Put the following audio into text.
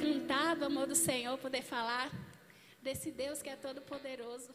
cantava, amor do Senhor, poder falar desse Deus que é todo poderoso.